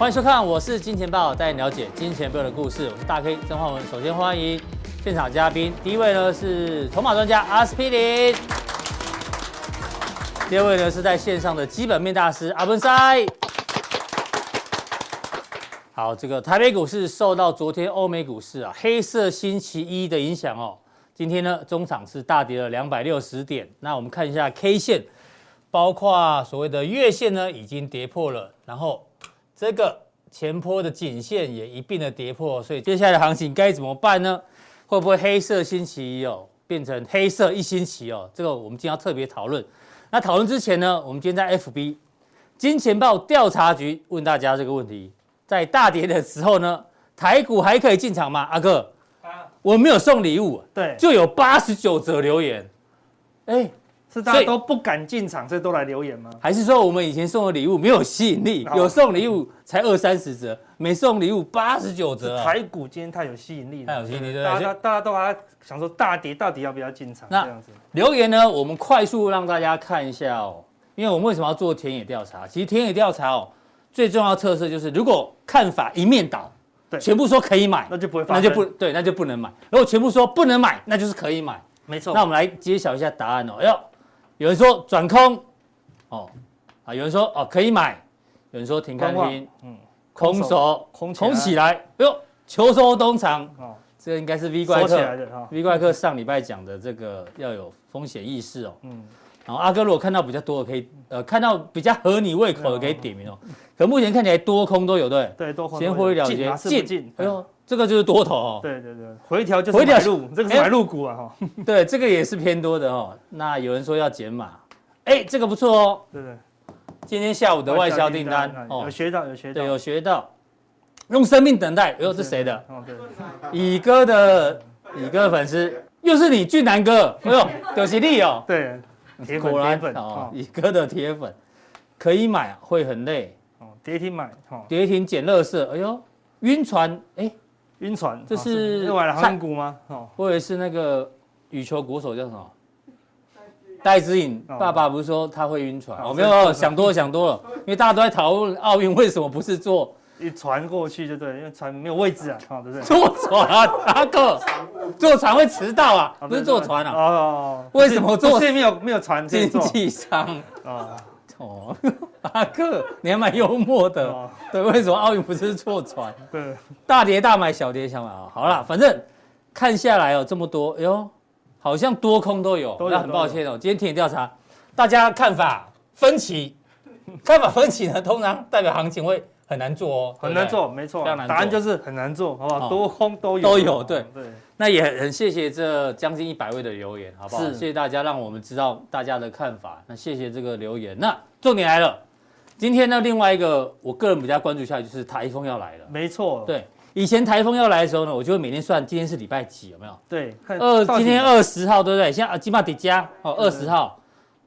欢迎收看，我是金钱豹，带你了解金钱豹的故事。我是大 K 曾焕文。首先欢迎现场嘉宾，第一位呢是筹码专家阿司匹林，第二位呢是在线上的基本面大师阿文师。好，这个台北股市受到昨天欧美股市啊黑色星期一的影响哦，今天呢中场是大跌了两百六十点。那我们看一下 K 线，包括所谓的月线呢已经跌破了，然后这个前坡的颈线也一并的跌破，所以接下来的行情该怎么办呢？会不会黑色星期一哦变成黑色一星期哦？这个我们今天要特别讨论。那讨论之前呢，我们今天在 FB 金钱豹调查局问大家这个问题。在大跌的时候呢，台股还可以进场吗？阿哥，我没有送礼物，对，就有八十九则留言，哎，是大家都不敢进场，所以都来留言吗？还是说我们以前送的礼物没有吸引力？有送礼物才二三十折，没送礼物八十九折。台股今天太有吸引力了，太有吸引力，对，大家大家都还想说大跌到底要不要进场？这样子留言呢，我们快速让大家看一下哦，因为我们为什么要做田野调查？其实田野调查哦。最重要的特色就是，如果看法一面倒，对，全部说可以买，那就不会发，那就不对，那就不能买。如果全部说不能买，那就是可以买，没错。那我们来揭晓一下答案哦。哎呦，有人说转空，哦，啊，有人说哦可以买，有人说停看听，嗯，空手空空起来，哎呦，秋收冬藏，哦，这个应该是 V 怪客，V 怪客上礼拜讲的这个要有风险意识哦，嗯。然后阿哥如果看到比较多的，可以呃看到比较合你胃口的，可以点名哦。可目前看起来多空都有，对对，多空。先回了解进，哎呦，这个就是多头哦。对对对，回调就是买入，这个是买入股啊哈。对，这个也是偏多的哦。那有人说要减码，哎，这个不错哦。对对，今天下午的外销订单哦，有学到有学到，对，有学到，用生命等待。哎呦，这谁的？哦对，乙哥的乙哥的粉丝，又是你俊男哥。哎呦，有实力哦。对。铁粉，哦，乙哥的铁粉可以买，会很累哦。跌停买，跌停捡垃圾。哎呦，晕船，哎，晕船，这是又买了航运股吗？哦，或者是那个羽球国手叫什么？戴资颖爸爸不是说他会晕船？哦，没有，想多了，想多了，因为大家都在讨论奥运为什么不是坐一船过去就对，因为船没有位置啊，对不对？坐船，阿哥，坐船会迟到啊，不是坐船啊。哦，为什么坐？是没有没有船？经济舱。哦哦，阿克，你还蛮幽默的。对，为什么奥运不是坐船？对，大跌大买，小跌小买啊。好了，反正看下来哦，这么多，哎呦，好像多空都有。那很抱歉哦，今天田野调查，大家看法分歧，看法分歧呢，通常代表行情会。很难做哦，很难做，没错，答案就是很难做，好不好？多空都有，都有，对对。那也很谢谢这将近一百位的留言，好不好？谢谢大家，让我们知道大家的看法。那谢谢这个留言。那重点来了，今天呢，另外一个我个人比较关注一下，就是台风要来了。没错，对。以前台风要来的时候呢，我就会每天算今天是礼拜几，有没有？对，二今天二十号，对不对？现在啊金马迪加哦，二十号，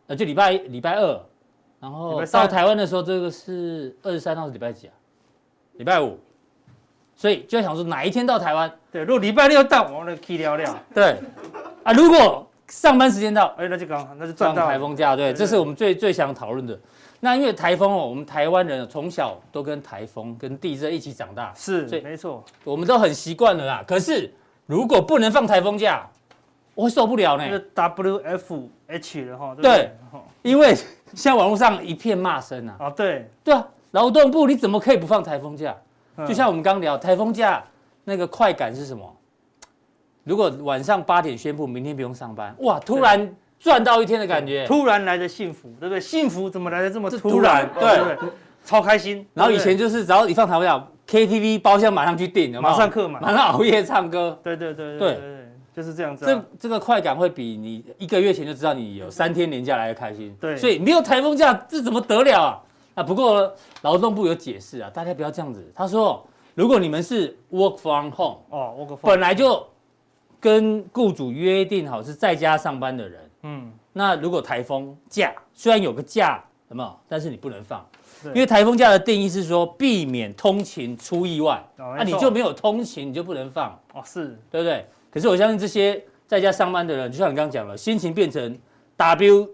呃，就礼拜礼拜二。然后到台湾的时候，这个是二十三号是礼拜几啊？礼拜五，所以就想说哪一天到台湾？对，如果礼拜六到，我们就可以聊聊。对，啊，如果上班时间到，哎，那就刚好，那就赚到台风假。对，这是我们最最想讨论的。那因为台风哦，我们台湾人从小都跟台风、跟地震一起长大，是，没错，我们都很习惯了啦。可是如果不能放台风假，我会受不了呢。是 WFH 的哈，对，因为现在网络上一片骂声啊。啊，对，对啊。劳动部你怎么可以不放台风假？就像我们刚聊台风假那个快感是什么？如果晚上八点宣布明天不用上班，哇，突然赚到一天的感觉，突然来的幸福，对不对？幸福怎么来的这么突然？对，超开心。然后以前就是只要一放台风假，KTV 包厢马上去订，马上客满，马上熬夜唱歌。对对对对对，就是这样子。这这个快感会比你一个月前就知道你有三天年假来的开心。对，所以没有台风假，这怎么得了啊？啊，不过劳动部有解释啊，大家不要这样子。他说，如果你们是 work from home，哦，work from home，本来就跟雇主约定好是在家上班的人，嗯，那如果台风假虽然有个假，有没有？但是你不能放，因为台风假的定义是说避免通勤出意外，那你就没有通勤，你就不能放，哦，是对不对？可是我相信这些在家上班的人，就像你刚刚讲了，心情变成 W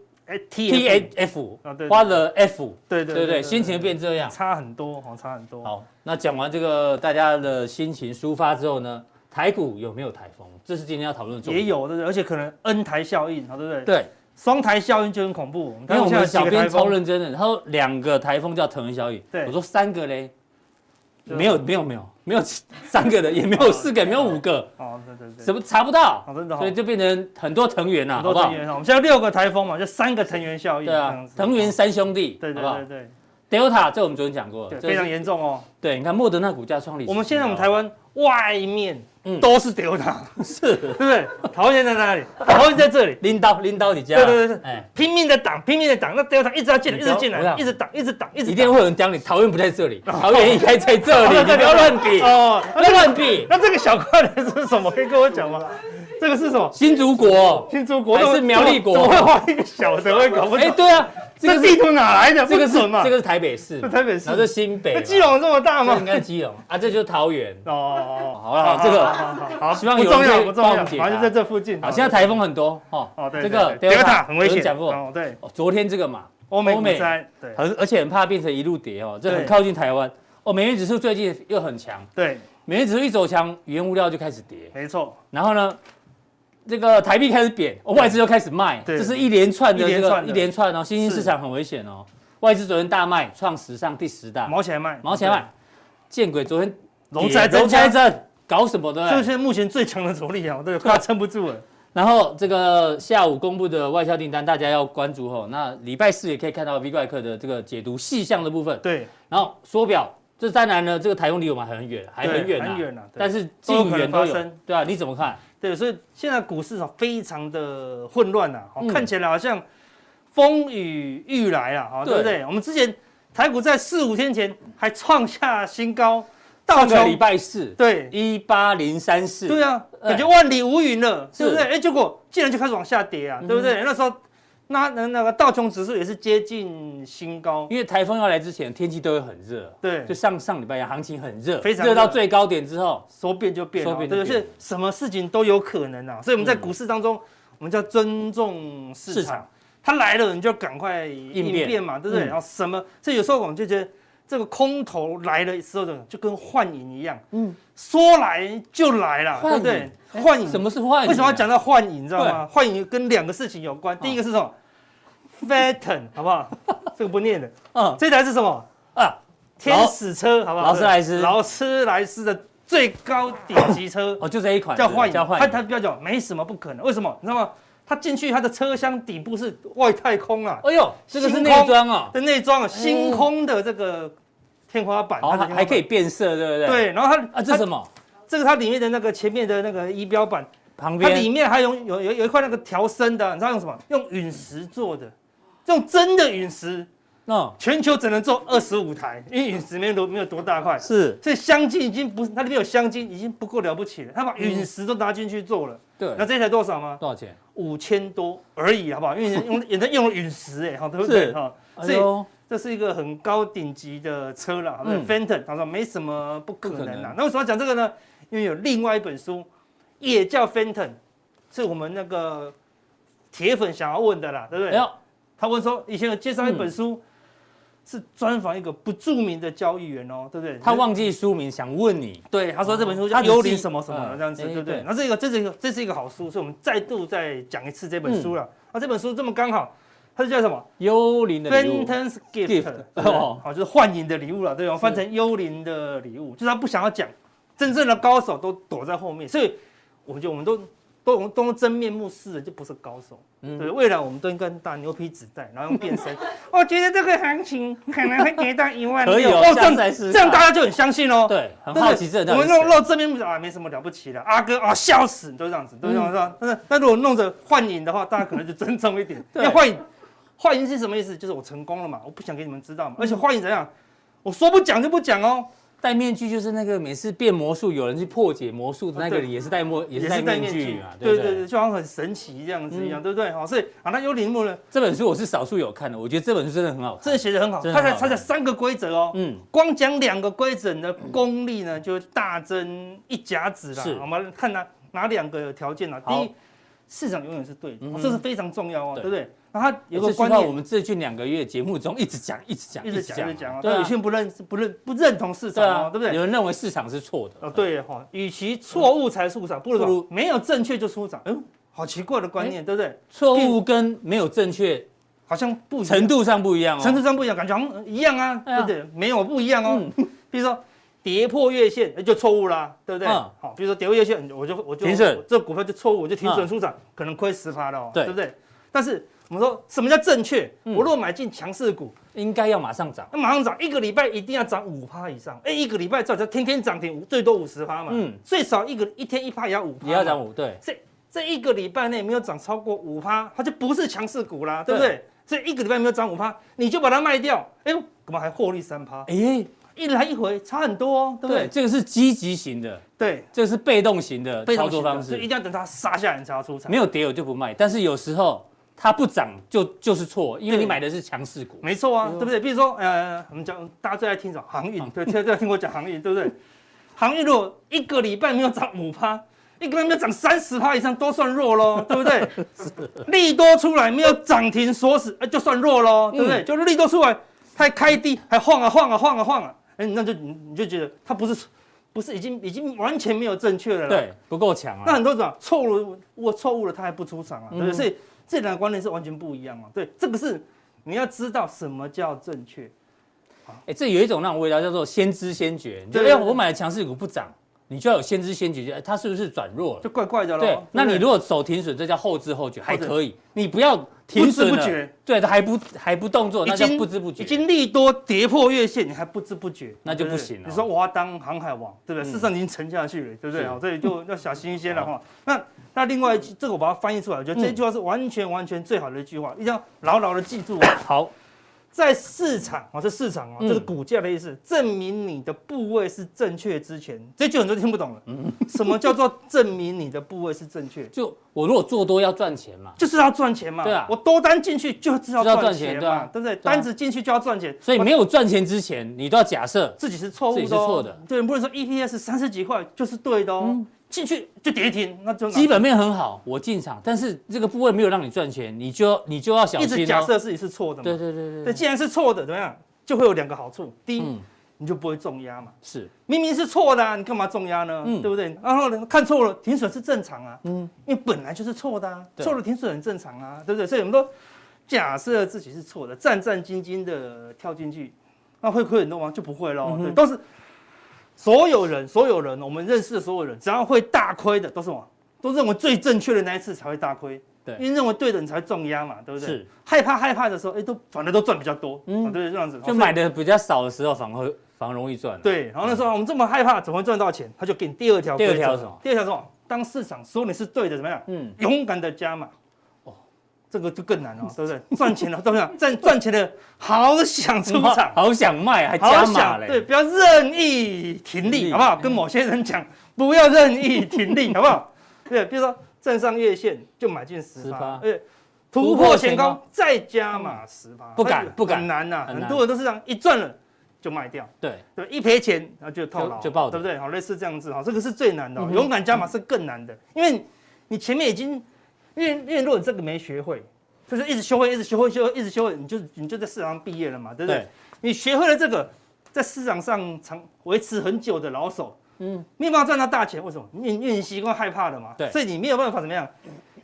T T A F，花了 F，对对对对，心情变这样，差很多，好差很多。好，那讲完这个大家的心情抒发之后呢，台股有没有台风？这是今天要讨论的重点。也有，对不对？而且可能 N 台效应，好对不对？对，双台效应就很恐怖。因为我们小编超认真的，他说两个台风叫腾云效应，对，我说三个嘞。没有没有没有没有三个的，也没有四个，也没有五个。哦，对对对，什么查不到？真的，所以就变成很多藤原呐，好不好？我们现在六个台风嘛，就三个藤原效应。对啊，藤原三兄弟，对对对对。Delta 这我们昨天讲过，非常严重哦。对，你看莫德纳股价创历史。我们现在我们台湾外面。都是 Delta，是，对不对？桃园在哪里？桃园在这里，拎刀拎刀你家。对对对，哎，拼命的挡，拼命的挡，那 Delta 一直要进来，一直进来，一直挡，一直挡，一直。一定会有人讲你，桃园不在这里，桃园应该在这里，不要乱比哦，不要乱比。那这个小块的是什么？可以跟我讲吗？这个是什么？新竹国，新竹国还是苗栗国？怎么会画一个小的？我也搞不懂。哎，对啊。这个地图哪来的？这个是这个是台北市，台北市，然后是新北。那基隆这么大吗？应该基隆啊，这就是桃园。哦哦好了，这个好，希望有人可以帮我们解答。反正在这附近。好，现在台风很多哦。哦，对。这个德尔塔很危险。讲过。哦，对。昨天这个嘛，欧美，欧美，对。很而且很怕变成一路跌哦，这很靠近台湾。哦，美元指数最近又很强。对。美元指数一走强，原物料就开始跌。没错。然后呢？这个台币开始贬，外资又开始卖，这是一连串的这个一连串哦，新兴市场很危险哦。外资昨天大卖，创史上第十大，毛起来卖，毛起来卖。见鬼，昨天龙灾龙灾针搞什么的？就是目前最强的主力啊，对，快撑不住了。然后这个下午公布的外销订单，大家要关注哦。那礼拜四也可以看到 V 怪客的这个解读细项的部分。对，然后缩表，这当然呢，这个台风离我们很远，还很远，很远啊。但是近远都有，对啊，你怎么看？对，所以现在股市啊非常的混乱呐，哦，看起来好像风雨欲来啊，哦，对不对？我们之前台股在四五天前还创下新高，上个礼拜四，对，一八零三四，对啊，感觉万里无云了，是不是？哎，结果竟然就开始往下跌啊，对不对？那时候。那那那个道琼指数也是接近新高，因为台风要来之前，天气都会很热。对，就上上礼拜一样，行情很热，非常热到最高点之后，说变就变，说变就变，是什么事情都有可能啊。所以我们在股市当中，我们叫尊重市场，它来了你就赶快应变嘛，对不对？然后什么，这有时候我们就觉得这个空头来了时候的就跟幻影一样，嗯，说来就来了，对不对？幻影，什么是幻影？为什么要讲到幻影？你知道吗？幻影跟两个事情有关，第一个是什么？Phantom 好不好？这个不念的。嗯，这台是什么啊？天使车好不好？劳斯莱斯，劳斯莱斯的最高顶级车 哦，就这一款叫幻影。它它不要讲，没什么不可能。为什么？你知道吗？它进去它的车厢底部是外太空啊！哎呦，这个是内装啊，的内装啊，星空的这个天花板，它还可以变色，对不对？对，然后它啊，这什么？这个它里面的那个前面的那个仪表板旁边，它里面还有有有有一块那个调声的，你知道用什么？用陨石做的。用真的陨石，那全球只能做二十五台，因为陨石没有多没有多大块，是，所以香精已经不是它里面有香精已经不够了不起了，他把陨石都拿进去做了，对，那这台多少吗？多少钱？五千多而已，好不好？因为用 也在用了陨石，哎，好，对不对？哈，所以这是一个很高顶级的车了好不 f e n t o n 他说没什么不可能啊。那为什么要讲这个呢？因为有另外一本书也叫 Phantom，是我们那个铁粉想要问的啦，对不对？他问说：“以前有介绍一本书，是专访一个不著名的交易员哦，对不对？”他忘记书名，想问你。对，他说这本书叫《幽灵什么什么》这样子，对不对？那这个这是一个这是一个好书，所以我们再度再讲一次这本书了。那这本书这么刚好，它是叫什么？幽灵的。Phantom's Gift，哦，好，就是幻影的礼物了，对吧？翻成幽灵的礼物，就是他不想要讲，真正的高手都躲在后面，所以我们就我们都。都都真面目示人，就不是高手。嗯，对，未来我们都应该打牛皮纸袋，然后用变身。我 觉得这个行情可能会跌到一万六。可以哦，这样这样大家就很相信哦。对，很好奇这。我们弄弄正面目啊，没什么了不起的。阿哥啊，笑死，都这样子，都这样子。但是，那如果弄着幻影的话，大家可能就尊重一点。因为幻影，幻影是什么意思？就是我成功了嘛，我不想给你们知道嘛。而且幻影怎样？我说不讲就不讲哦。戴面具就是那个每次变魔术，有人去破解魔术的那个人，也是戴墨，也是戴面具嘛，对对对，就好像很神奇这样子一样，对不对？好，所以啊，那幽灵木呢？这本书我是少数有看的，我觉得这本书真的很好，真的写的很好。它才它才三个规则哦，嗯，光讲两个规则你的功力呢，就大增一甲子了。我们看哪哪两个条件呢？第一，市场永远是对的，这是非常重要啊，对不对？那他有个观念，我们最近两个月节目中一直讲，一直讲，一直讲，一直讲啊。对，有些人不认不认不认同市场哦，对不对？有人认为市场是错的。哦，对哈，与其错误才出场，不如没有正确就出场。嗯，好奇怪的观念，对不对？错误跟没有正确好像不程度上不一样哦，程度上不一样，感觉好像一样啊，对不对？没有不一样哦。比如说跌破月线就错误啦，对不对？好，比如说跌破月线，我就我就停损，这股票就错误，我就停损出场，可能亏十趴了哦，对不对？但是我们说什么叫正确？我如果买进强势股，应该要马上涨，那马上涨，一个礼拜一定要涨五趴以上。哎，一个礼拜至少天天涨停，最多五十趴嘛。嗯，最少一个一天一趴也要五趴，也要涨五。对，这这一个礼拜内没有涨超过五趴，它就不是强势股啦，对不对？这一个礼拜没有涨五趴，你就把它卖掉。哎呦，干嘛还获利三趴？哎，一来一回差很多哦，对不对？这个是积极型的，对，这个是被动型的操作方式，一定要等它杀下来才要出场。没有跌我就不卖，但是有时候。它不涨就就是错，因为你买的是强势股。没错啊，对不对？比如说，呃，我们讲大家最爱听什么航运，对，最爱听我讲航运，对不对？航运如果一个礼拜没有涨五趴，一个礼拜没有涨三十趴以上，都算弱喽，对不对？利多出来没有涨停锁死，就算弱喽，对不对？就是利多出来，它还开低，还晃啊晃啊晃啊晃啊，哎，那就你你就觉得它不是不是已经已经完全没有正确了，对，不够强啊。那很多种错误，我错误了，它还不出场啊，对不对？所以。这两个观念是完全不一样啊！对，这个是你要知道什么叫正确。哎，这有一种那种味道，叫做先知先觉。对，哎，我买的强势股不涨，你就要有先知先觉，哎，它是不是转弱了？就怪怪的咯。对，那你如果手停损，这叫后知后觉，还可以。你不要停损了，对，它还不还不动作，那叫不知不觉。已经利多跌破月线，你还不知不觉，那就不行了。你说我要当航海王，对不对？事实上已经沉下去了，对不对？好，这里就 要小心一些了哈。那。那另外这个我把它翻译出来，我觉得这句话是完全完全最好的一句话，一定要牢牢的记住。好，在市场啊，这市场啊，这是股价的意思，证明你的部位是正确之前，这句很多听不懂了。什么叫做证明你的部位是正确？就我如果做多要赚钱嘛，就是要赚钱嘛。对啊，我多单进去就知道赚钱嘛，对不对？单子进去就要赚钱，所以没有赚钱之前，你都要假设自己是错误的，自己是错的。对，不能说 EPS 三十几块就是对的哦。进去就跌停，那就基本面很好，我进场，但是这个部位没有让你赚钱，你就你就要小心。一直假设自己是错的嘛？对对对对。对，既然是错的，怎么样？就会有两个好处。第一，你就不会重压嘛。是，明明是错的，你干嘛重压呢？对不对？然后看错了，停损是正常啊。嗯，因为本来就是错的啊，错了停损很正常啊，对不对？所以我们都假设自己是错的，战战兢兢的跳进去，那会亏很多吗？就不会喽。对，都是。所有人，所有人，我们认识的所有人，只要会大亏的，都是什么？都认为最正确的那一次才会大亏。对，因为认为对的你才会重压嘛，对不对？是。害怕害怕的时候，哎，都反正都赚比较多，嗯，对对，这样子。就买的比较少的时候，反而反而容易赚。对，然后那时候我们这么害怕，怎么会赚到钱？他就给你第二条。第二条什么？第二条什么？当市场说你是对的，怎么样？嗯，勇敢的加码。这个就更难了，对不对？赚钱了，对不对？赚赚钱的好想出场，好想卖，还加码嘞。对，不要任意停利，好不好？跟某些人讲，不要任意停利，好不好？对，比如说站上月线就买进十趴，对，突破前高再加码十八，不敢不敢，很难呐。很多人都是这样，一赚了就卖掉，对对，一赔钱然后就套牢，就爆，对不对？好，类似这样子哈，这个是最难的，勇敢加码是更难的，因为你前面已经。因为因为如果你这个没学会，就是一直学会，一直学会，学会，一直学会，你就你就在市场上毕业了嘛，对不对？对你学会了这个，在市场上长维持很久的老手，嗯，没有办法赚到大钱，为什么？因为因为你习惯害怕的嘛，对，所以你没有办法怎么样，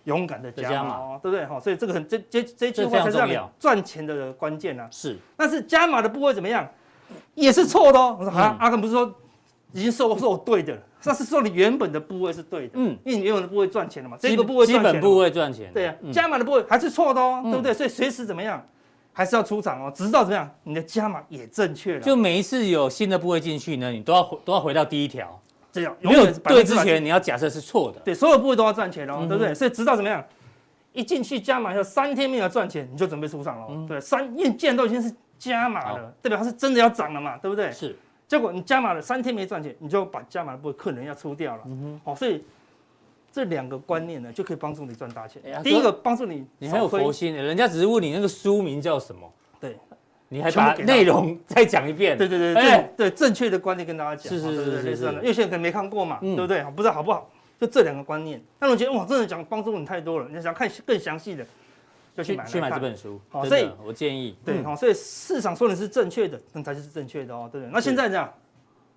勇敢的加码，对不对？好，所以这个很这这这句话才是让你赚钱的关键啊。是，但是加码的部位怎么样，也是错的哦。我说啊，阿根不是说。已经说说对的了，那是说你原本的部位是对的，嗯，因为你原本的部位赚钱了嘛，这个部位基本部位赚钱，对啊，加码的部位还是错的哦，对不对？所以随时怎么样，还是要出场哦，直到怎么样，你的加码也正确了。就每一次有新的部位进去呢，你都要都要回到第一条，这样没有对之前你要假设是错的，对，所有部位都要赚钱哦，对不对？所以直到怎么样，一进去加码以后三天没有赚钱，你就准备出场了，对，三因为既然都已经是加码了，代表它是真的要涨了嘛，对不对？是。结果你加码了三天没赚钱，你就把加码的部分可能要出掉了。嗯哼，好，所以这两个观念呢，就可以帮助你赚大钱。第一个帮助你，你很有佛心，人家只是问你那个书名叫什么，对，你还把内容再讲一遍。对对对对对，正确的观念跟大家讲。是是是是是，因为现在可能没看过嘛，对不对？不知道好不好？就这两个观念。那我觉得哇，真的讲帮助你太多了。你想看更详细的，就去买去买这本书。好，所以我建议，对，好，所以市场说的是正确的，那才是正确的哦，对不对？那现在这样，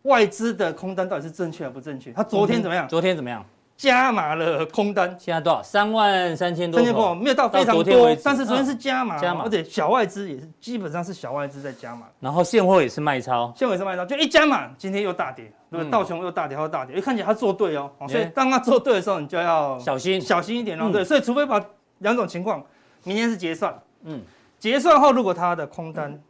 外资的空单到底是正确还不正确？它昨天怎么样？昨天怎么样？加码了空单，现在多少？三万三千多。三千多，没有到非常多，但是昨天是加码，加码，而且小外资也是基本上是小外资在加码，然后现货也是卖超，现货也是卖超，就一加码，今天又大跌，对不对？道琼又大跌，又大跌，哎，看起来他做对哦，所以当他做对的时候，你就要小心小心一点哦，对，所以除非把两种情况，明天是结算，嗯，结算后如果他的空单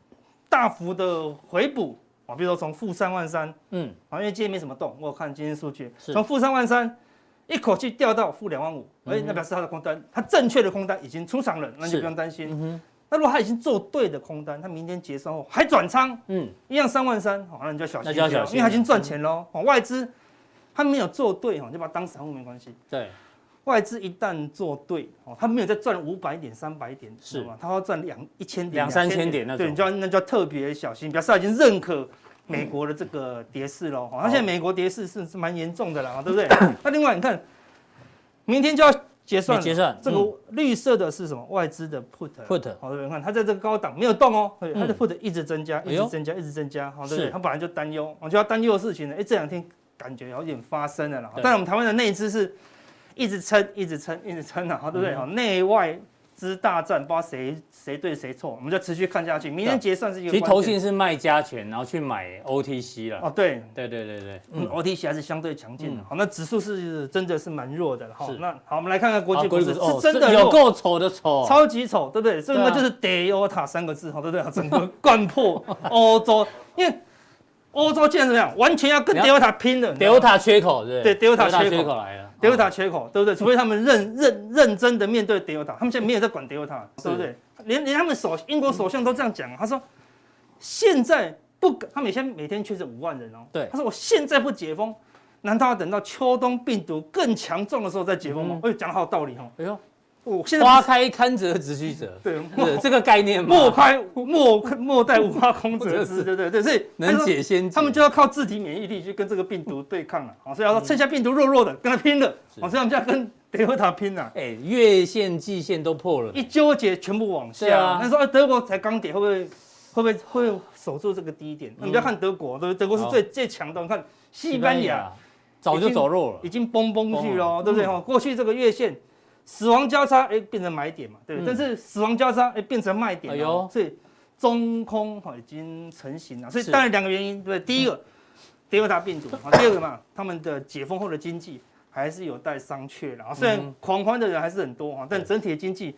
大幅的回补啊，比如说从负三万三，嗯，啊，因为今天没什么动，我看今天数据，从负三万三。一口气掉到负两万五，哎，那表示他的空单，他正确的空单已经出场了，那就不用担心。嗯、那如果他已经做对的空单，他明天结算后还转仓，嗯，一样三万三，好，那你就要小心，小心，因为他已经赚钱喽。哦、嗯，外资他没有做对，哈，就把他当散户没关系。对，外资一旦做对，哦，他没有再赚五百点、三百点，是吗？他要赚两一千点、两三千点那种，对，你就要那就要特别小心，表示他已经认可。美国的这个跌势喽，那现在美国跌势是是蛮严重的啦，对不对？那另外你看，明天就要结算，结算这个绿色的是什么？外资的 put，put，好，对不对？看它在这个高档没有动哦，它的 put 一直增加，一直增加，一直增加，好，对不对？它本来就担忧，我就要担忧的事情呢，哎，这两天感觉有点发生了啦。但是我们台湾的内资是一直撑，一直撑，一直撑的，好，对不对？好，内外。之大战，不知道谁谁对谁错，我们就持续看下去。明天结算是一个。其实投信是卖加权，然后去买 OTC 了。哦，对，对对对对，嗯，OTC 还是相对强劲的。好，那指数是真的是蛮弱的。好，那好，我们来看看国际股市，是真的有够丑的丑，超级丑，对不对？这个就是 d e o t a 三个字，好，对不对？整个 灌破欧洲，因为欧洲竟然怎么样，完全要跟 Delta 拼了，Delta 缺口，对对，Delta 缺口来了。Delta 缺口，对不对？除非他们认认认真的面对 Delta，他们现在没有在管 Delta，对不对？连连他们首英国首相都这样讲，他说现在不，他每天每天确诊五万人哦。对，他说我现在不解封，难道要等到秋冬病毒更强壮的时候再解封吗？哎，讲的好有道理哦。哎呦。我现在花开堪折直须折，对，这个概念嘛。莫开莫莫待无花空折枝，对对对，所以能解先，他们就要靠自体免疫力去跟这个病毒对抗了。好，所以要说趁下病毒弱弱的，跟他拼了。好，所以我们就要跟德国塔拼了。哎，月线、季线都破了，一纠结全部往下。那说德国才刚跌，会不会会不会会守住这个低点？你不要看德国，对不对？德国是最最强的。你看西班牙早就走弱了，已经崩崩去了，对不对？哈，过去这个月线。死亡交叉，哎，变成买点嘛，对不对？嗯、但是死亡交叉，哎，变成卖点，哎呦，所以中空哈已经成型了。所以当然两个原因，对，不对第一个，德尔塔病毒啊，第二个嘛，他们的解封后的经济还是有待商榷的啊。虽然狂欢的人还是很多啊，但整体的经济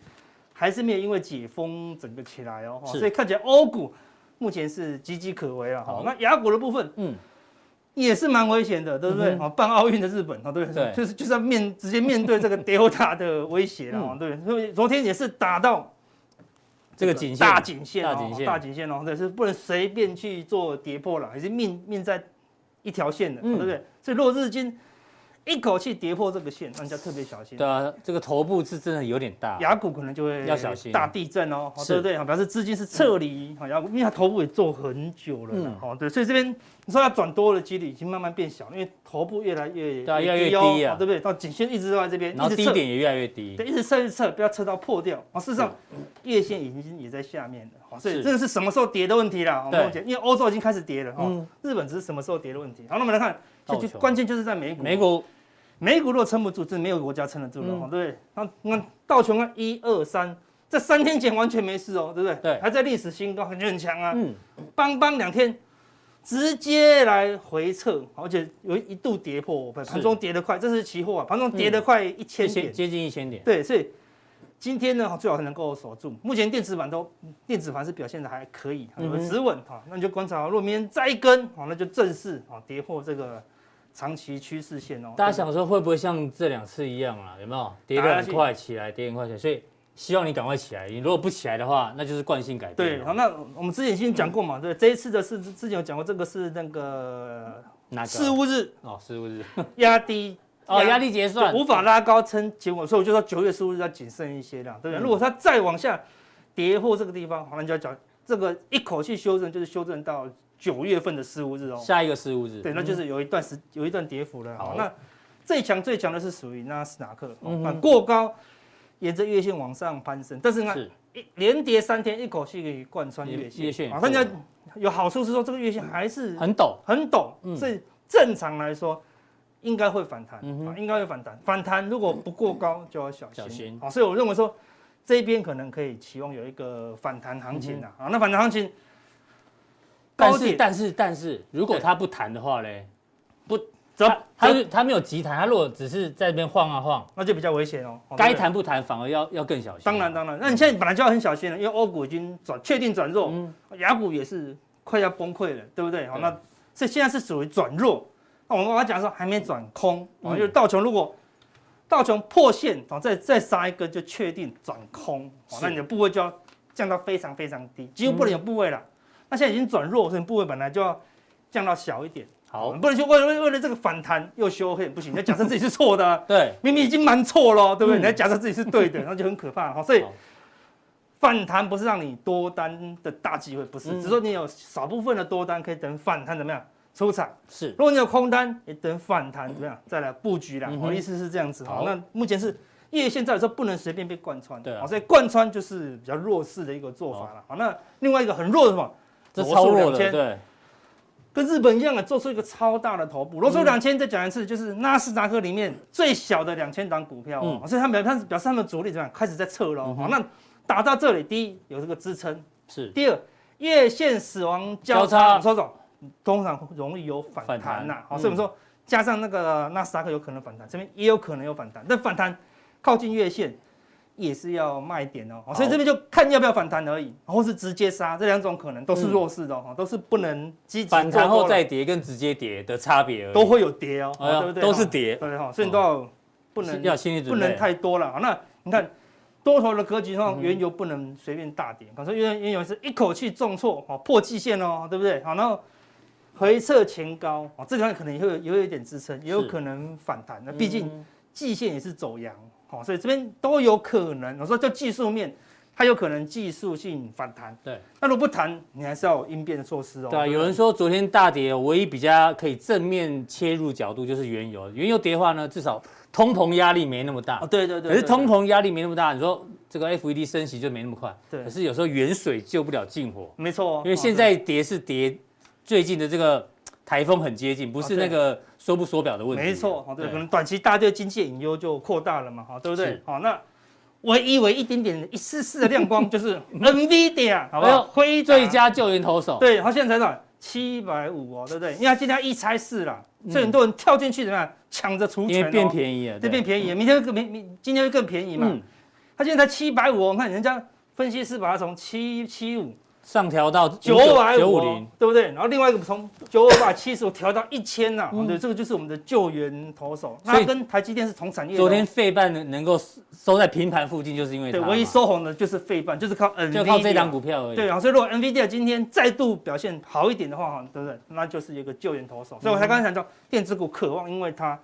还是没有因为解封整个起来哦。所以看起来欧股目前是岌岌可危了。好，那亚股的部分，嗯。也是蛮危险的，对不对？哦，办奥运的日本啊，对，就是就是要面直接面对这个 Delta 的威胁了，对。所以昨天也是打到这个颈线，大颈线，大颈线，大颈线哦，对，是不能随便去做跌破了，还是命命在一条线的，对不对？所以若日经。一口气跌破这个线，大家特别小心。对啊，这个头部是真的有点大，牙骨可能就会要小心大地震哦，对不对？表示资金是撤离，好，雅股因为它头部也做很久了，好，对，所以这边你说要转多的几率已经慢慢变小，因为头部越来越对，越来越低啊，对不对？到颈线一直都在这边，然后低点也越来越低，对，一直测一直测，不要测到破掉。啊，事实上月线已经也在下面了，好，所以这个是什么时候跌的问题了？对，因为欧洲已经开始跌了，哈，日本只是什么时候跌的问题。好，那我们来看，就关键就是在美股，美股。美股如果撑不住，真的没有国家撑得住了，对不对？那那道琼啊，一二三，这三天前完全没事哦，对不对？对，还在历史新高，感觉很强啊。嗯，邦邦两天直接来回撤，而且有一度跌破，盘中跌得快，这是期货啊，盘中跌得快一千点，接近一千点。对，所以今天呢，最好是能够守住。目前电子板都电子盘是表现的还可以，有止稳哈，那你就观察，如果明天再一根，好，那就正式啊跌破这个。长期趋势线哦，大家想说会不会像这两次一样啊？有没有跌得很快起来，跌很快起来，所以希望你赶快起来。你如果不起来的话，那就是惯性改变。对，好，那我们之前已经讲过嘛，对，这一次的是之前有讲过，这个是那个四巫日哦，四巫日 压低哦，压低结算无法拉高撑结果，所以我就说九月十五日要谨慎一些啦，对不对？如果它再往下跌破这个地方，好，那就要讲这个一口气修正，就是修正到。九月份的四巫日哦，下一个四巫日，对，那就是有一段时有一段跌幅了。好，那最强最强的是属于纳斯达克，嗯、哦，过高，沿着月线往上攀升，但是呢，一连跌三天，一口气可以贯穿月线，月线啊，大家有好处是说这个月线还是很陡，很陡，所以正常来说应该会反弹，嗯、啊，应该会反弹，反弹如果不过高就要小心，小心，好，所以我认为说这边可能可以期望有一个反弹行情啊，啊，那反弹行情。但是但是但是，如果它不弹的话嘞，不，它它它没有急弹，他如果只是在这边晃啊晃，那就比较危险哦。该弹不弹，反而要要更小心。当然当然，那你现在本来就要很小心了，因为欧股已经转确定转弱，亚股也是快要崩溃了，对不对？好，那这现在是属于转弱。那我们刚刚讲说还没转空，啊，就是道琼如果道琼破线，啊，再再杀一个就确定转空，那你的部位就要降到非常非常低，几乎不能有部位了。那现在已经转弱，所以部位本来就要降到小一点。好，不能说为了为了这个反弹又修黑，不行。你要假设自己是错的，对，明明已经蛮错了，对不对？你要假设自己是对的，那就很可怕。好，所以反弹不是让你多单的大机会，不是，只是说你有少部分的多单可以等反弹怎么样出场。是，如果你有空单，也等反弹怎么样再来布局啦。我意思是这样子。好，那目前是月线在有时候不能随便被贯穿。对，好，所以贯穿就是比较弱势的一个做法了。好，那另外一个很弱的什么？这超弱的，对，跟日本一样啊，做出一个超大的头部。罗素两千再讲一次，就是纳斯达克里面最小的两千档股票，嗯，所以他们表示表示他们的主力怎么样，开始在撤了。好，那打到这里，第一有这个支撑，是；第二月线死亡交叉，周总通常容易有反弹呐。好，所以我们说加上那个纳斯达克有可能反弹，这边也有可能有反弹，但反弹靠近月线。也是要卖点哦，所以这边就看要不要反弹而已，或是直接杀，这两种可能都是弱势的哦，都是不能积极反弹后再跌跟直接跌的差别而已，都会有跌哦，对不对？都是跌，对哈，所以你都要不能要心理准备，不能太多了。那你看多头的格局上，原油不能随便大跌，可是原原油是一口气重挫，哦，破季线哦，对不对？好，然后回撤前高，哦，这地方可能也会也会有点支撑，也有可能反弹。那毕竟季线也是走阳。哦，所以这边都有可能。我说就技术面，它有可能技术性反弹。对，那如果不弹，你还是要有应变的措施哦。对啊，有人说昨天大跌，唯一比较可以正面切入角度就是原油。原油跌的话呢，至少通膨压力没那么大。哦，对对对。可是通膨压力没那么大，你说这个 FED 升息就没那么快。对。可是有时候远水救不了近火。没错。因为现在跌是跌最近的这个台风很接近，不是那个。缩不缩表的问题，没错，好，对，可能短期大家对经济隐忧就扩大了嘛，哈，对不对？好，那唯一唯一一点点一丝丝的亮光就是 NVIDIA，好不好？辉最佳救援投手，对，他现在才多少？七百五哦，对不对？因为他今天一拆四了，所以很多人跳进去怎么样？抢着出钱，变便宜了，对变便宜了，明天会更明明今天会更便宜嘛？他现在才七百五，我看人家分析师把它从七七五。上调到九百九五零，对不对？然后另外一个从九百七十五调到一千呐，对，这个就是我们的救援投手。那跟台积电是同产业。昨天费半能能够收在平盘附近，就是因为对，唯一收红的就是费半，就是靠 NVIDIA，就靠这档股票而已。对啊，所以如果 NVIDIA 今天再度表现好一点的话，哈，对不对？那就是一个救援投手。所以我才刚才讲到电子股渴望，因为它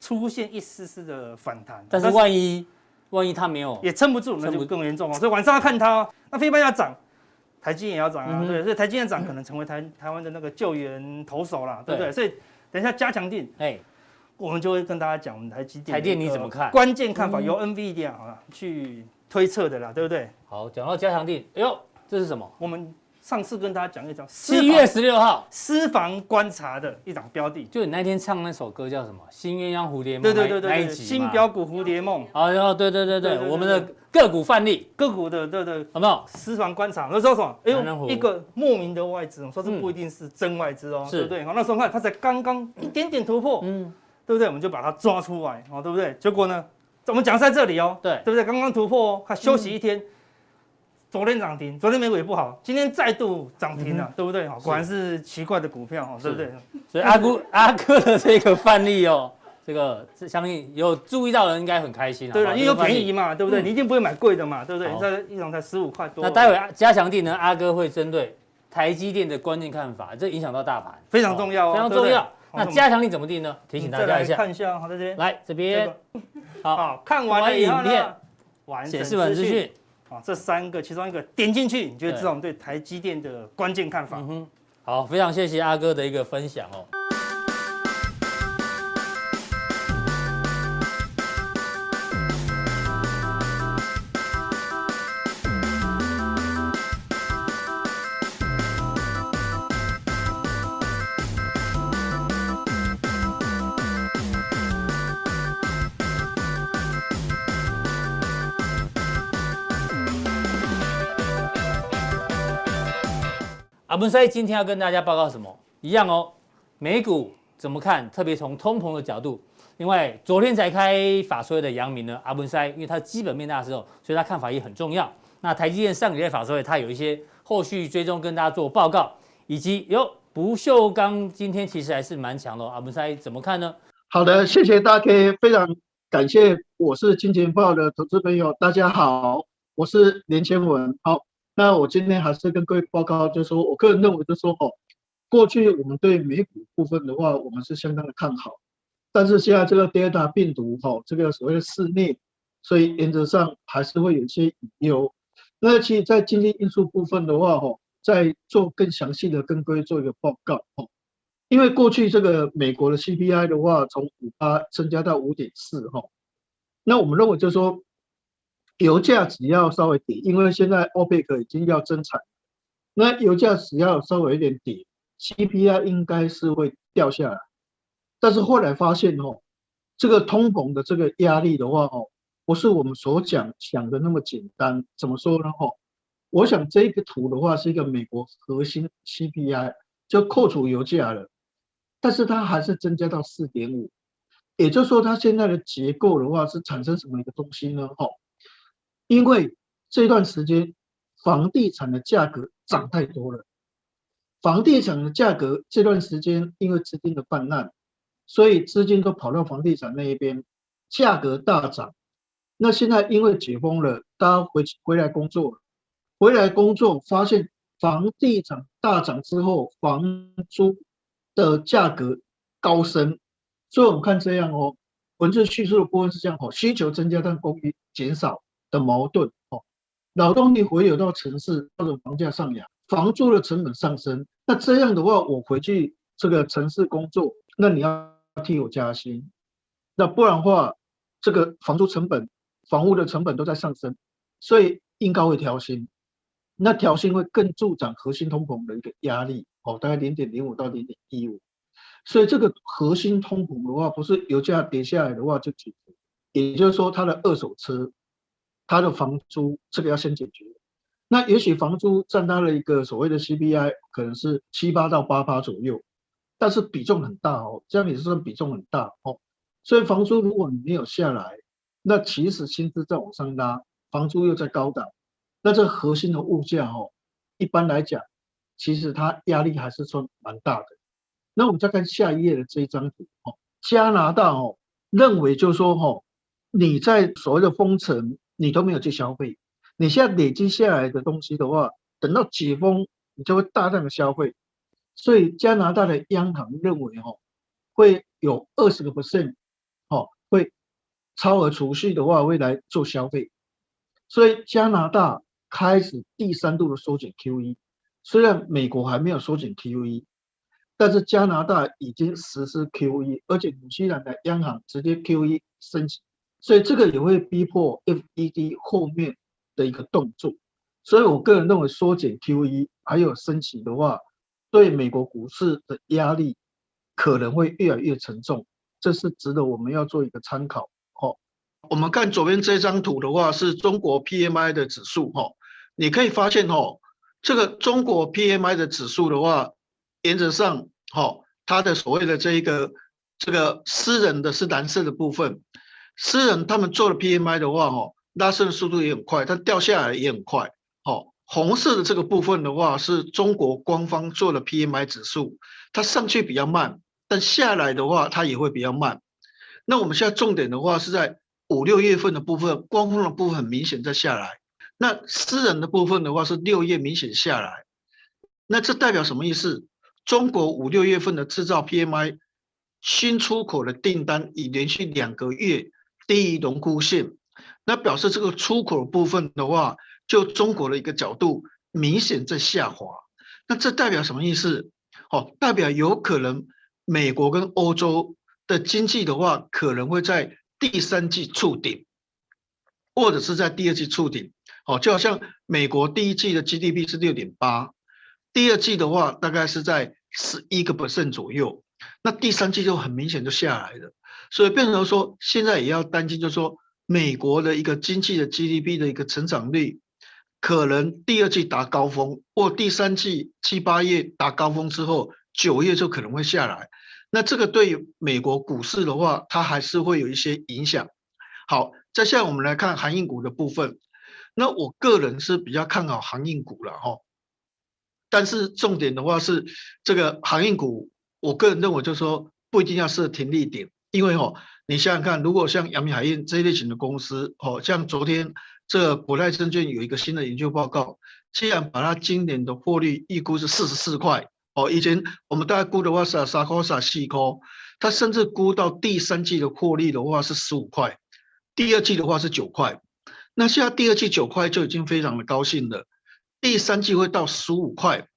出现一丝丝的反弹。但是万一万一它没有，也撑不住，那就更严重哦。所以晚上要看它，那费半要涨。台积电也要涨啊，嗯、对，所以台积电涨可能成为台台湾的那个救援投手啦，对不对？对，所以等一下加强定，哎，我们就会跟大家讲我们台积电。台电你怎么看？关键看法由 NVIDIA 啊去推测的啦，对不对？好，讲到加强定，哎呦，这是什么？我们。上次跟大家讲一张七月十六号私房观察的一档标的，就你那天唱那首歌叫什么？新鸳鸯蝴蝶梦。对对对对，新标股蝴蝶梦。啊，然后对对对对，我们的个股范例，个股的对对，有没有私房观察？那时候什么？哎呦，一个莫名的外资，说这不一定是真外资哦，对不对？好，那时候看它才刚刚一点点突破，嗯，对不对？我们就把它抓出来，哦，对不对？结果呢，我们讲在这里哦，对，对不对？刚刚突破哦，它休息一天。昨天涨停，昨天美股也不好，今天再度涨停了，对不对？果然是奇怪的股票，对不对？所以阿姑阿哥的这个范例哦，这个相信有注意到的人应该很开心啊。对了，因为有便宜嘛，对不对？你一定不会买贵的嘛，对不对？这一种才十五块多。那待会加强地呢？阿哥会针对台积电的关键看法，这影响到大盘，非常重要，非常重要。那加强力怎么定呢？提醒大家一下，看一下，好，这边来这边，好，看完了影片，显示完资讯。啊，这三个其中一个点进去，你就知道我们对台积电的关键看法。嗯哼，好，非常谢谢阿哥的一个分享哦。阿文师今天要跟大家报告什么？一样哦，美股怎么看？特别从通膨的角度。另外，昨天才开法说会的阳明呢，阿文师因为他基本面大师哦，所以他看法也很重要。那台积电上个月法说会，他有一些后续追踪跟大家做报告，以及哟，不锈钢今天其实还是蛮强的，阿文师怎么看呢？好的，谢谢大家，非常感谢。我是金钱豹的投资朋友，大家好，我是连千文。好，那我今天还是跟各位报告，就是说我个人认为，就是说哦，过去我们对美股部分的话，我们是相当的看好，但是现在这个 Delta 病毒哈，这个所谓的肆虐，所以原则上还是会有一些隐忧。那其实，在经济因素部分的话，哈，再做更详细的跟各位做一个报告，哈。因为过去这个美国的 CPI 的话，从五八增加到五点四哈，那我们认为就是说，油价只要稍微跌，因为现在 OPEC 已经要增产，那油价只要稍微有点跌，CPI 应该是会掉下来。但是后来发现哦，这个通膨的这个压力的话哦，不是我们所讲想的那么简单。怎么说呢？哦，我想这个图的话是一个美国核心 CPI，就扣除油价了。但是它还是增加到四点五，也就是说，它现在的结构的话是产生什么一个东西呢？哦，因为这段时间房地产的价格涨太多了，房地产的价格这段时间因为资金的泛滥，所以资金都跑到房地产那一边，价格大涨。那现在因为解封了，大家回回来工作，回来工作发现房地产大涨之后，房租。的价格高升，所以我们看这样哦，文字叙述的部分是这样哦，需求增加但供应减少的矛盾哦，劳动力回流到城市，或者房价上扬，房租的成本上升，那这样的话，我回去这个城市工作，那你要替我加薪，那不然的话，这个房租成本、房屋的成本都在上升，所以应该会调薪，那调薪会更助长核心通膨的一个压力。哦，大概零点零五到零点一五，所以这个核心通膨的话，不是油价跌下来的话就解决，也就是说它的二手车、他的房租这个要先解决。那也许房租占他的一个所谓的 CPI 可能是七八到八八左右，但是比重很大哦，这样也是算比重很大哦。所以房租如果你没有下来，那其实薪资在往上拉，房租又在高档，那这核心的物价哦，一般来讲。其实它压力还是算蛮大的。那我们再看下一页的这一张图哦，加拿大哦认为就说哦，你在所谓的封城，你都没有去消费，你现在累积下来的东西的话，等到解封，你就会大量的消费。所以加拿大的央行认为哦，会有二十个 percent 哦，会超额储蓄的话，会来做消费。所以加拿大开始第三度的缩减 QE。虽然美国还没有缩减 QE，但是加拿大已经实施 QE，而且纽西兰的央行直接 QE 升级，所以这个也会逼迫 FED 后面的一个动作。所以我个人认为缩减 QE 还有升级的话，对美国股市的压力可能会越来越沉重，这是值得我们要做一个参考。哦，我们看左边这张图的话，是中国 PMI 的指数，哦，你可以发现，哦。这个中国 PMI 的指数的话，原则上，哦，它的所谓的这一个这个私人的是蓝色的部分，私人他们做的 PMI 的话，哈，拉升的速度也很快，但掉下来也很快，好，红色的这个部分的话，是中国官方做的 PMI 指数，它上去比较慢，但下来的话，它也会比较慢。那我们现在重点的话是在五六月份的部分，官方的部分很明显在下来。那私人的部分的话是六月明显下来，那这代表什么意思？中国五六月份的制造 PMI 新出口的订单已连续两个月低于荣枯线，那表示这个出口部分的话，就中国的一个角度明显在下滑。那这代表什么意思？哦，代表有可能美国跟欧洲的经济的话，可能会在第三季触顶，或者是在第二季触顶。好，就好像美国第一季的 GDP 是六点八，第二季的话大概是在十一个 percent 左右，那第三季就很明显就下来了，所以变成说现在也要担心，就是说美国的一个经济的 GDP 的一个成长率可能第二季达高峰，或第三季七八月达高峰之后，九月就可能会下来。那这个对美国股市的话，它还是会有一些影响。好，再下来我们来看航运股的部分。那我个人是比较看好航运股了哈。但是重点的话是这个航运股，我个人认为就是说不一定要设停利点，因为哦，你想想看，如果像阳明海运这一类型的公司，哦，像昨天这个国泰证券有一个新的研究报告，既然把它今年的获利预估是四十四块。哦，以前我们大概估的话是三块、三四块，它甚至估到第三季的获利的话是十五块，第二季的话是九块。那现在第二季九块就已经非常的高兴了，第三季会到十五块，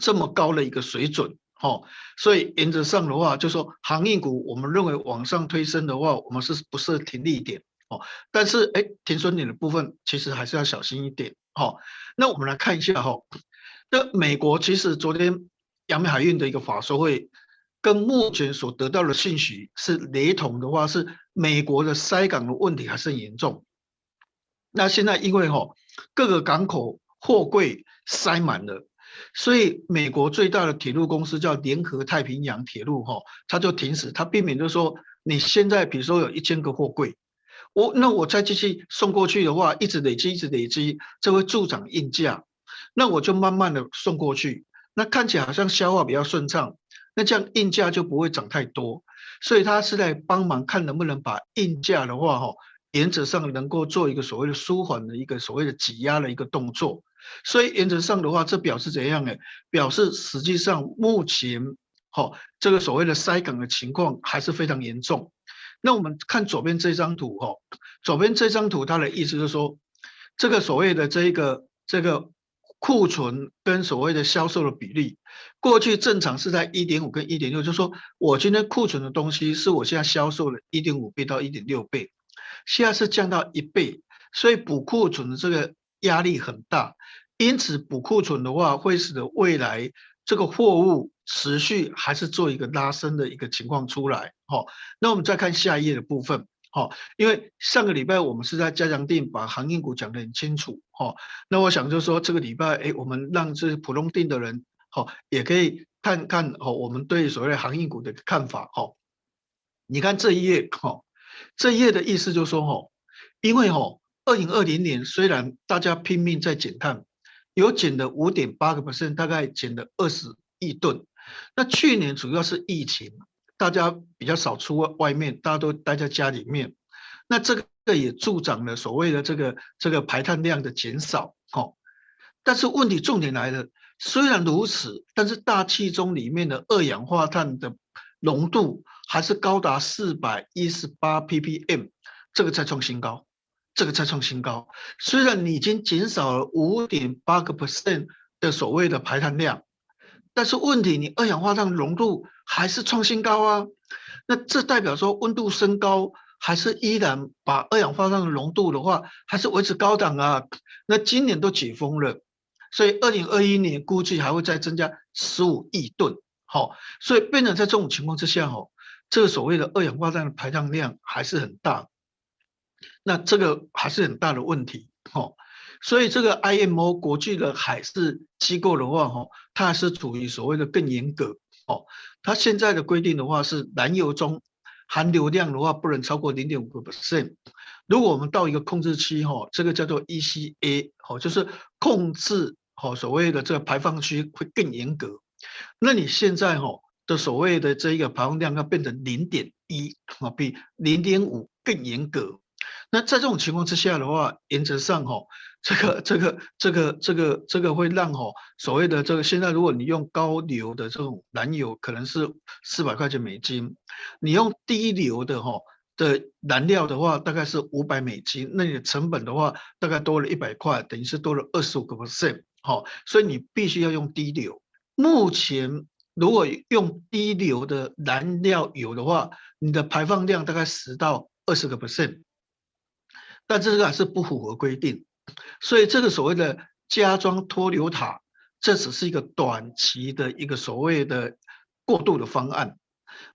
这么高的一个水准，哦，所以原则上的话，就说航运股我们认为往上推升的话，我们是不设停利点，哦，但是哎，停损点的部分其实还是要小心一点，哦。那我们来看一下哈，那美国其实昨天。阳明海运的一个法说会，跟目前所得到的信息是雷同的话，是美国的塞港的问题还是很严重。那现在因为哈各个港口货柜塞满了，所以美国最大的铁路公司叫联合太平洋铁路哈，它就停止，它避免就是说你现在比如说有一千个货柜，我那我再继续送过去的话，一直累积一直累积，这会助长运价，那我就慢慢的送过去。那看起来好像消化比较顺畅，那这样运价就不会涨太多，所以它是在帮忙看能不能把运价的话，哈，原则上能够做一个所谓的舒缓的一个所谓的挤压的一个动作。所以原则上的话，这表示怎样呢？表示实际上目前，哈，这个所谓的塞港的情况还是非常严重。那我们看左边这张图，哈，左边这张图它的意思就是说，这个所谓的这一个这个。库存跟所谓的销售的比例，过去正常是在一点五跟一点六，就是说我今天库存的东西是我现在销售的一点五倍到一点六倍，现在是降到一倍，所以补库存的这个压力很大，因此补库存的话会使得未来这个货物持续还是做一个拉升的一个情况出来。好，那我们再看下一页的部分。好，因为上个礼拜我们是在加强錠把航运股讲得很清楚，哈，那我想就是说这个礼拜，哎，我们让这些普通錠的人，好，也可以看看，哦，我们对所谓航运股的看法，哈，你看这一页，哈，这一页的意思就是说，哈，因为哈，二零二零年虽然大家拼命在减碳，有减了五点八个 percent，大概减了二十亿吨，那去年主要是疫情。大家比较少出外面，大家都待在家里面，那这个也助长了所谓的这个这个排碳量的减少，哦。但是问题重点来了，虽然如此，但是大气中里面的二氧化碳的浓度还是高达四百一十八 ppm，这个再创新高，这个再创新高。虽然你已经减少了五点八个 percent 的所谓的排碳量。但是问题，你二氧化碳浓度还是创新高啊？那这代表说温度升高，还是依然把二氧化碳的浓度的话，还是维持高档啊？那今年都解封了，所以二零二一年估计还会再增加十五亿吨。好，所以变成在这种情况之下，哈，这个所谓的二氧化碳的排放量还是很大，那这个还是很大的问题。哦。所以这个 IMO 国际的海事机构的话，哈，它还是处于所谓的更严格哦。它现在的规定的话是，燃油中含硫量的话不能超过零点五个 percent。如果我们到一个控制区，哈，这个叫做 ECA，哦，就是控制，哦，所谓的这个排放区会更严格。那你现在，哈，的所谓的这一个排放量要变成零点一，啊，比零点五更严格。那在这种情况之下的话，原则上，哈。这个这个这个这个这个会让哈所谓的这个现在如果你用高硫的这种燃油可能是四百块钱美金，你用低硫的哈的燃料的话大概是五百美金，那你的成本的话大概多了一百块，等于是多了二十五个 percent，好，所以你必须要用低硫。目前如果用低硫的燃料油的话，你的排放量大概十到二十个 percent，但这个还是不符合规定。所以这个所谓的加装脱硫塔，这只是一个短期的一个所谓的过渡的方案。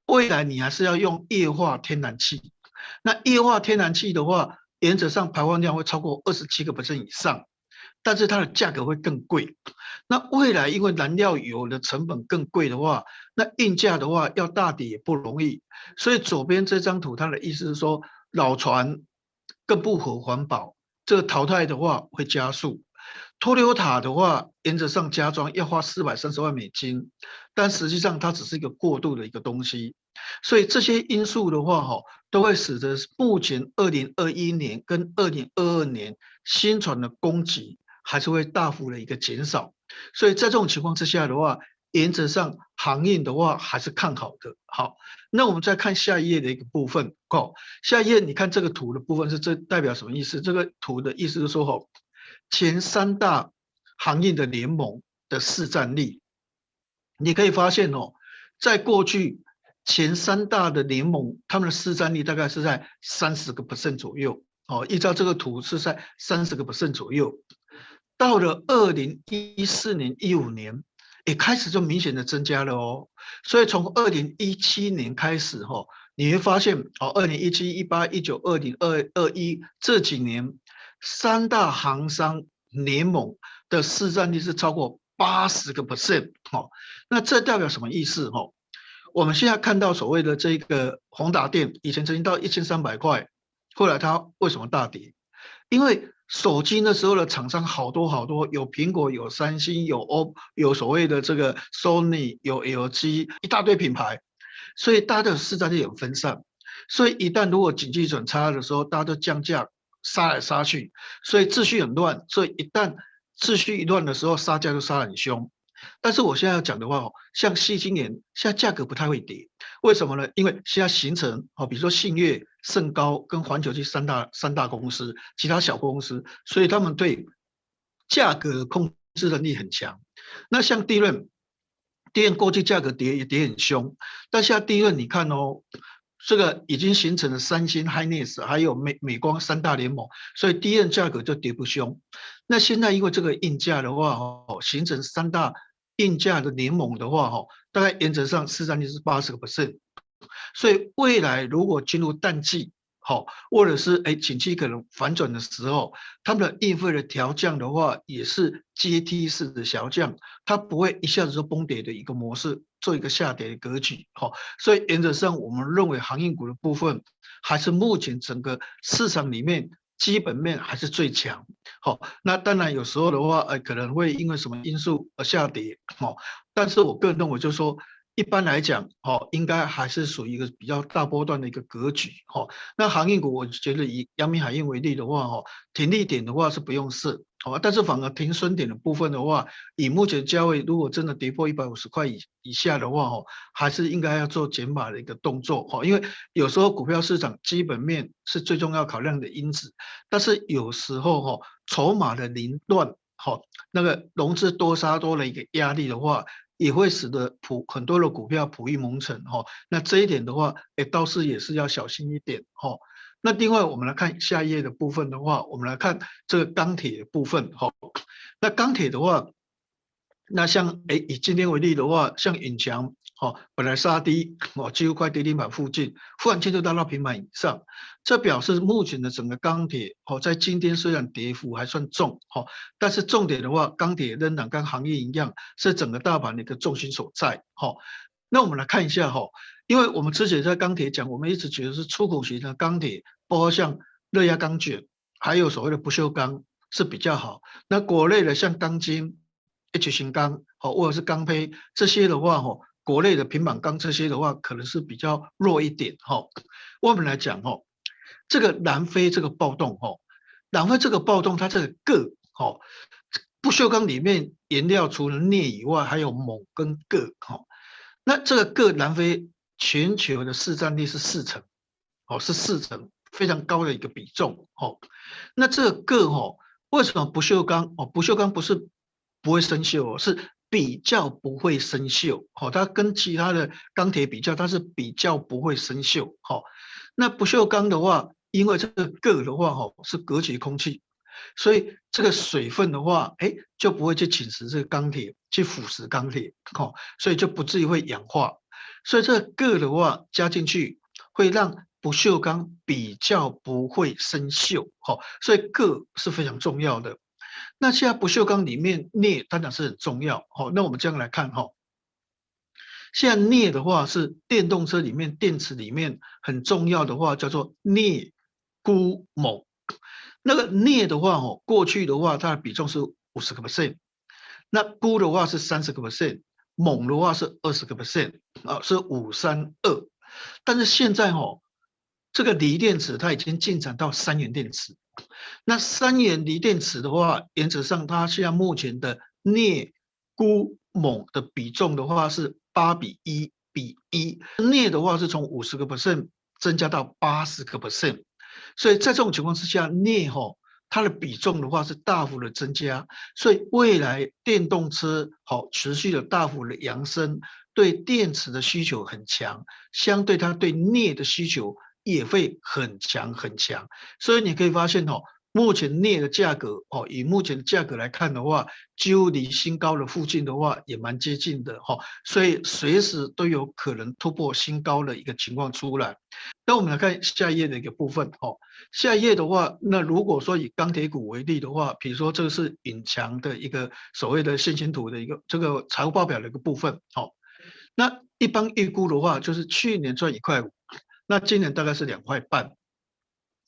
未来你还是要用液化天然气。那液化天然气的话，原则上排放量会超过二十七个百分以上。但是它的价格会更贵。那未来因为燃料油的成本更贵的话，那运价的话要大跌也不容易。所以左边这张图，它的意思是说，老船更不合环保，这个淘汰的话会加速。脱硫塔的话，原则上加装要花四百三十万美金，但实际上它只是一个过渡的一个东西。所以这些因素的话，哈，都会使得目前二零二一年跟二零二二年新船的供给还是会大幅的一个减少。所以在这种情况之下的话，原则上航运的话还是看好的。好，那我们再看下一页的一个部分。哦，下一页你看这个图的部分是这代表什么意思？这个图的意思是说，哈，前三大航运的联盟的市占率，你可以发现哦，在过去。前三大的联盟，他们的市占率大概是在三十个 percent 左右。哦，依照这个图是在三十个 percent 左右。到了二零一四年、一五年，也开始就明显的增加了哦。所以从二零一七年开始，哈，你会发现，哦，二零一七、一八、一九、二零、二二一这几年，三大行商联盟的市占率是超过八十个 percent。哦，那这代表什么意思？哦？我们现在看到所谓的这个宏达电，以前曾经到一千三百块，后来它为什么大跌？因为手机那时候的厂商好多好多，有苹果、有三星、有 OPPO、有所谓的这个 Sony、有 LG，一大堆品牌，所以大家的市占就有分散。所以一旦如果经济转差的时候，大家都降价杀来杀去，所以秩序很乱。所以一旦秩序一乱的时候，杀价就杀很凶。但是我现在要讲的话哦，像矽晶圆现在价格不太会跌，为什么呢？因为现在形成哦，比如说信越、盛高跟环球这三大三大公司，其他小公司，所以他们对价格控制能力很强。那像低润，低润过去价格跌也跌很凶，但现在低润你看哦，这个已经形成了三星、Hynix 还有美美光三大联盟，所以低润价格就跌不凶。那现在因为这个硬价的话哦，形成三大。硬价的联盟的话，哈，大概原则上市占率是八十个 percent，所以未来如果进入淡季，好，或者是哎景气可能反转的时候，他们的运费的调降的话，也是阶梯式的调降，它不会一下子就崩跌的一个模式，做一个下跌的格局，好，所以原则上我们认为航运股的部分，还是目前整个市场里面。基本面还是最强，好，那当然有时候的话，呃，可能会因为什么因素而下跌，好，但是我个人认为就是说。一般来讲，哦，应该还是属于一个比较大波段的一个格局，哈。那航运股，我觉得以阳明海运为例的话，哈，停利点的话是不用设，好，但是反而停损点的部分的话，以目前价位，如果真的跌破一百五十块以以下的话，哈，还是应该要做减码的一个动作，哈，因为有时候股票市场基本面是最重要考量的因子，但是有时候哈，筹码的凌乱，哈，那个融资多杀多的一个压力的话。也会使得普很多的股票普益蒙尘哈，那这一点的话，哎，倒是也是要小心一点哈。那另外我们来看下一页的部分的话，我们来看这个钢铁的部分哈。那钢铁的话。那像哎以今天为例的话，像永强哦，本来杀低哦，几乎快跌停板附近，忽然间就到到平板以上，这表示目前的整个钢铁哦，在今天虽然跌幅还算重哦，但是重点的话，钢铁仍然跟行业一样，是整个大盘的一个重心所在哈。那我们来看一下哈，因为我们之前在钢铁讲，我们一直觉得是出口型的钢铁，包括像热轧钢卷，还有所谓的不锈钢是比较好。那国内的像钢筋。H 型钢，好，或者是钢坯这些的话，哈，国内的平板钢这些的话，可能是比较弱一点，哈。我们来讲，哈，这个南非这个暴动，哈，南非这个暴动，它这个铬，哈，不锈钢里面原料除了镍以外，还有锰跟铬，哈。那这个铬，南非全球的市占率是四成，哦，是四成，非常高的一个比重，哦。那这个铬，哈，为什么不锈钢？哦，不锈钢不是。不会生锈哦，是比较不会生锈。好，它跟其他的钢铁比较，它是比较不会生锈。好，那不锈钢的话，因为这个铬的话，哈，是隔绝空气，所以这个水分的话，哎，就不会去侵蚀这个钢铁，去腐蚀钢铁。好，所以就不至于会氧化。所以这个铬的话加进去，会让不锈钢比较不会生锈。好，所以铬是非常重要的。那现在不锈钢里面镍当然是很重要，好，那我们这样来看哈。现在镍的话是电动车里面电池里面很重要的话，叫做镍钴锰。那个镍的话哦，过去的话它的比重是五十个 percent，那钴的话是三十个 percent，锰的话是二十个 percent，啊是五三二。但是现在哦，这个锂电池它已经进展到三元电池。那三元锂电池的话，原则上它现在目前的镍钴锰的比重的话是八比一比一，镍的话是从五十个 percent 增加到八十个 percent，所以在这种情况之下，镍哈它的比重的话是大幅的增加，所以未来电动车好持续的大幅的扬升，对电池的需求很强，相对它对镍的需求也会很强很强，所以你可以发现哦。目前镍的价格哦，以目前的价格来看的话，几乎离新高的附近的话也蛮接近的哈，所以随时都有可能突破新高的一个情况出来。那我们来看下一页的一个部分哈，下一页的话，那如果说以钢铁股为例的话，比如说这个是隐藏的一个所谓的现形图的一个这个财务报表的一个部分，好，那一般预估的话，就是去年赚一块五，那今年大概是两块半。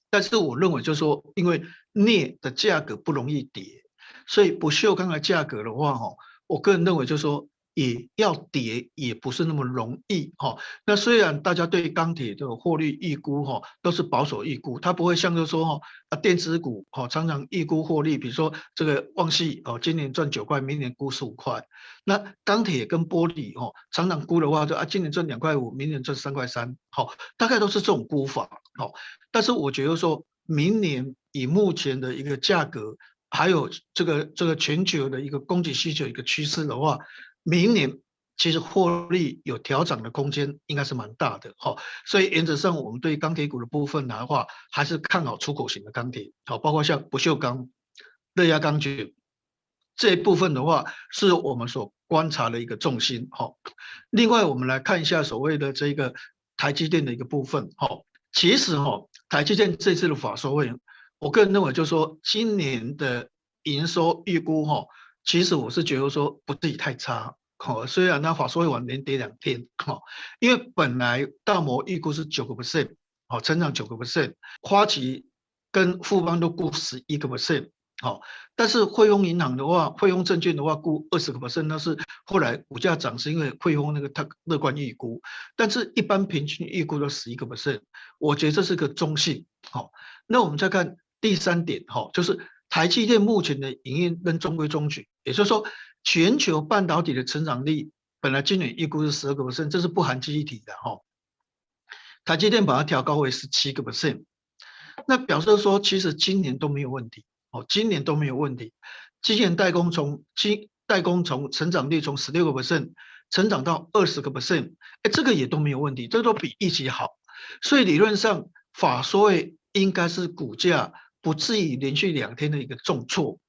但是我认为，就是说，因为镍的价格不容易跌，所以不锈钢的价格的话，哈，我个人认为，就是说，也要跌也不是那么容易，哈。那虽然大家对钢铁的获利预估，哈，都是保守预估，它不会像就说，哈，啊，电子股，哈，常常预估获利，比如说这个旺系，哦，今年赚九块，明年估十五块。那钢铁跟玻璃，哈，常常估的话，就啊，今年赚两块五，明年赚三块三，好，大概都是这种估法，好。但是我觉得说，明年以目前的一个价格，还有这个这个全球的一个供给需求一个趋势的话，明年其实获利有调整的空间，应该是蛮大的哈。所以原则上，我们对钢铁股的部分来的话，还是看好出口型的钢铁，好，包括像不锈钢、热压钢卷这一部分的话，是我们所观察的一个重心哈。另外，我们来看一下所谓的这个台积电的一个部分哈。其实哈，台积电这次的法说会，我个人认为就是说，今年的营收预估哈，其实我是觉得说不至于太差。好，虽然那法说会晚连跌两天，哈，因为本来大摩预估是九个 percent，好，成长九个 percent，花旗跟富邦都估十一个 percent。好，但是汇丰银行的话，汇丰证券的话估二十个 percent，那是后来股价涨是因为汇丰那个它乐观预估，但是一般平均预估都十一个 percent，我觉得这是个中性。好，那我们再看第三点，哈，就是台积电目前的营运跟中规中矩，也就是说全球半导体的成长率本来今年预估是十二个 percent，这是不含记忆体的哈，台积电把它调高为十七个 percent，那表示说其实今年都没有问题。哦，今年都没有问题。机械代工从机代工从成长率从十六个 percent 成长到二十个 percent，哎，这个也都没有问题，这都比预期好。所以理论上法说应该是股价不至于连续两天的一个重挫。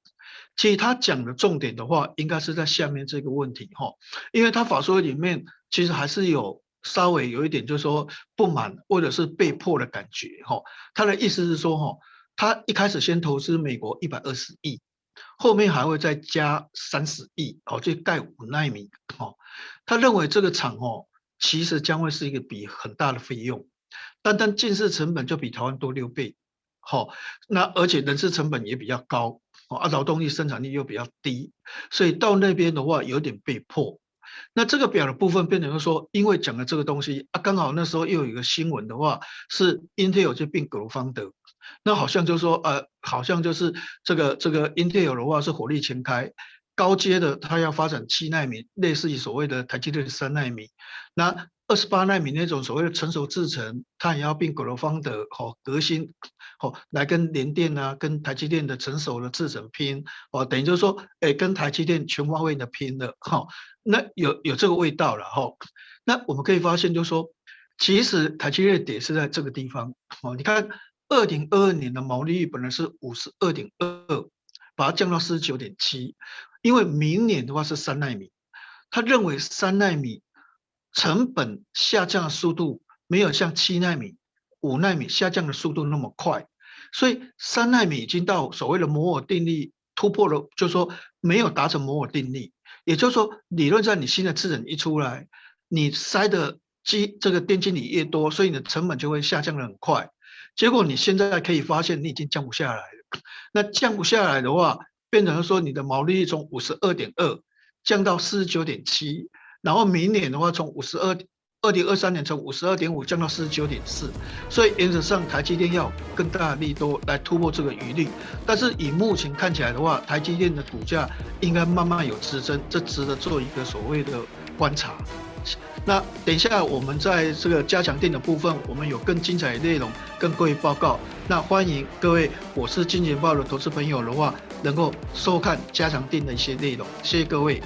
其实他讲的重点的话，应该是在下面这个问题哈，因为他法说里面其实还是有稍微有一点就是说不满或者是被迫的感觉哈。他的意思是说哈。他一开始先投资美国一百二十亿，后面还会再加三十亿，哦，就盖五纳米，哦，他认为这个厂哦，其实将会是一个比很大的费用，单单建设成本就比台湾多六倍，好，那而且人事成本也比较高，哦，啊，劳动力生产力又比较低，所以到那边的话有点被迫。那这个表的部分变成说，因为讲了这个东西啊，刚好那时候又有一个新闻的话，是 Intel 就并格罗方德。那好像就是说，呃，好像就是这个这个 Intel 的话是火力全开，高阶的它要发展七奈米，类似于所谓的台积电三奈米，那二十八奈米那种所谓的成熟制程，它也要并格罗方的，好革新，好来跟联电啊，跟台积电的成熟的制程拼，哦，等于就是说，哎，跟台积电全方位的拼了，哈，那有有这个味道了，哈，那我们可以发现就是说，其实台积电点是在这个地方，哦，你看。二零二二年的毛利率本来是五十二点二二，把它降到四十九点七，因为明年的话是三奈米，他认为三奈米成本下降的速度没有像七奈米、五奈米下降的速度那么快，所以三奈米已经到所谓的摩尔定律突破了，就是说没有达成摩尔定律，也就是说理论上你新的制程一出来，你塞的机这个电晶体越多，所以你的成本就会下降得很快。结果你现在可以发现你已经降不下来了，那降不下来的话，变成说你的毛利率从五十二点二降到四十九点七，然后明年的话从五十二。二零二三年从五十二点五降到四十九点四，所以原则上台积电要更大力度来突破这个余力。但是以目前看起来的话，台积电的股价应该慢慢有支撑，这值得做一个所谓的观察。那等一下我们在这个加强錠的部分，我们有更精彩的内容跟各位报告。那欢迎各位，我是金钱豹的投资朋友的话，能够收看加强錠的一些内容。谢谢各位。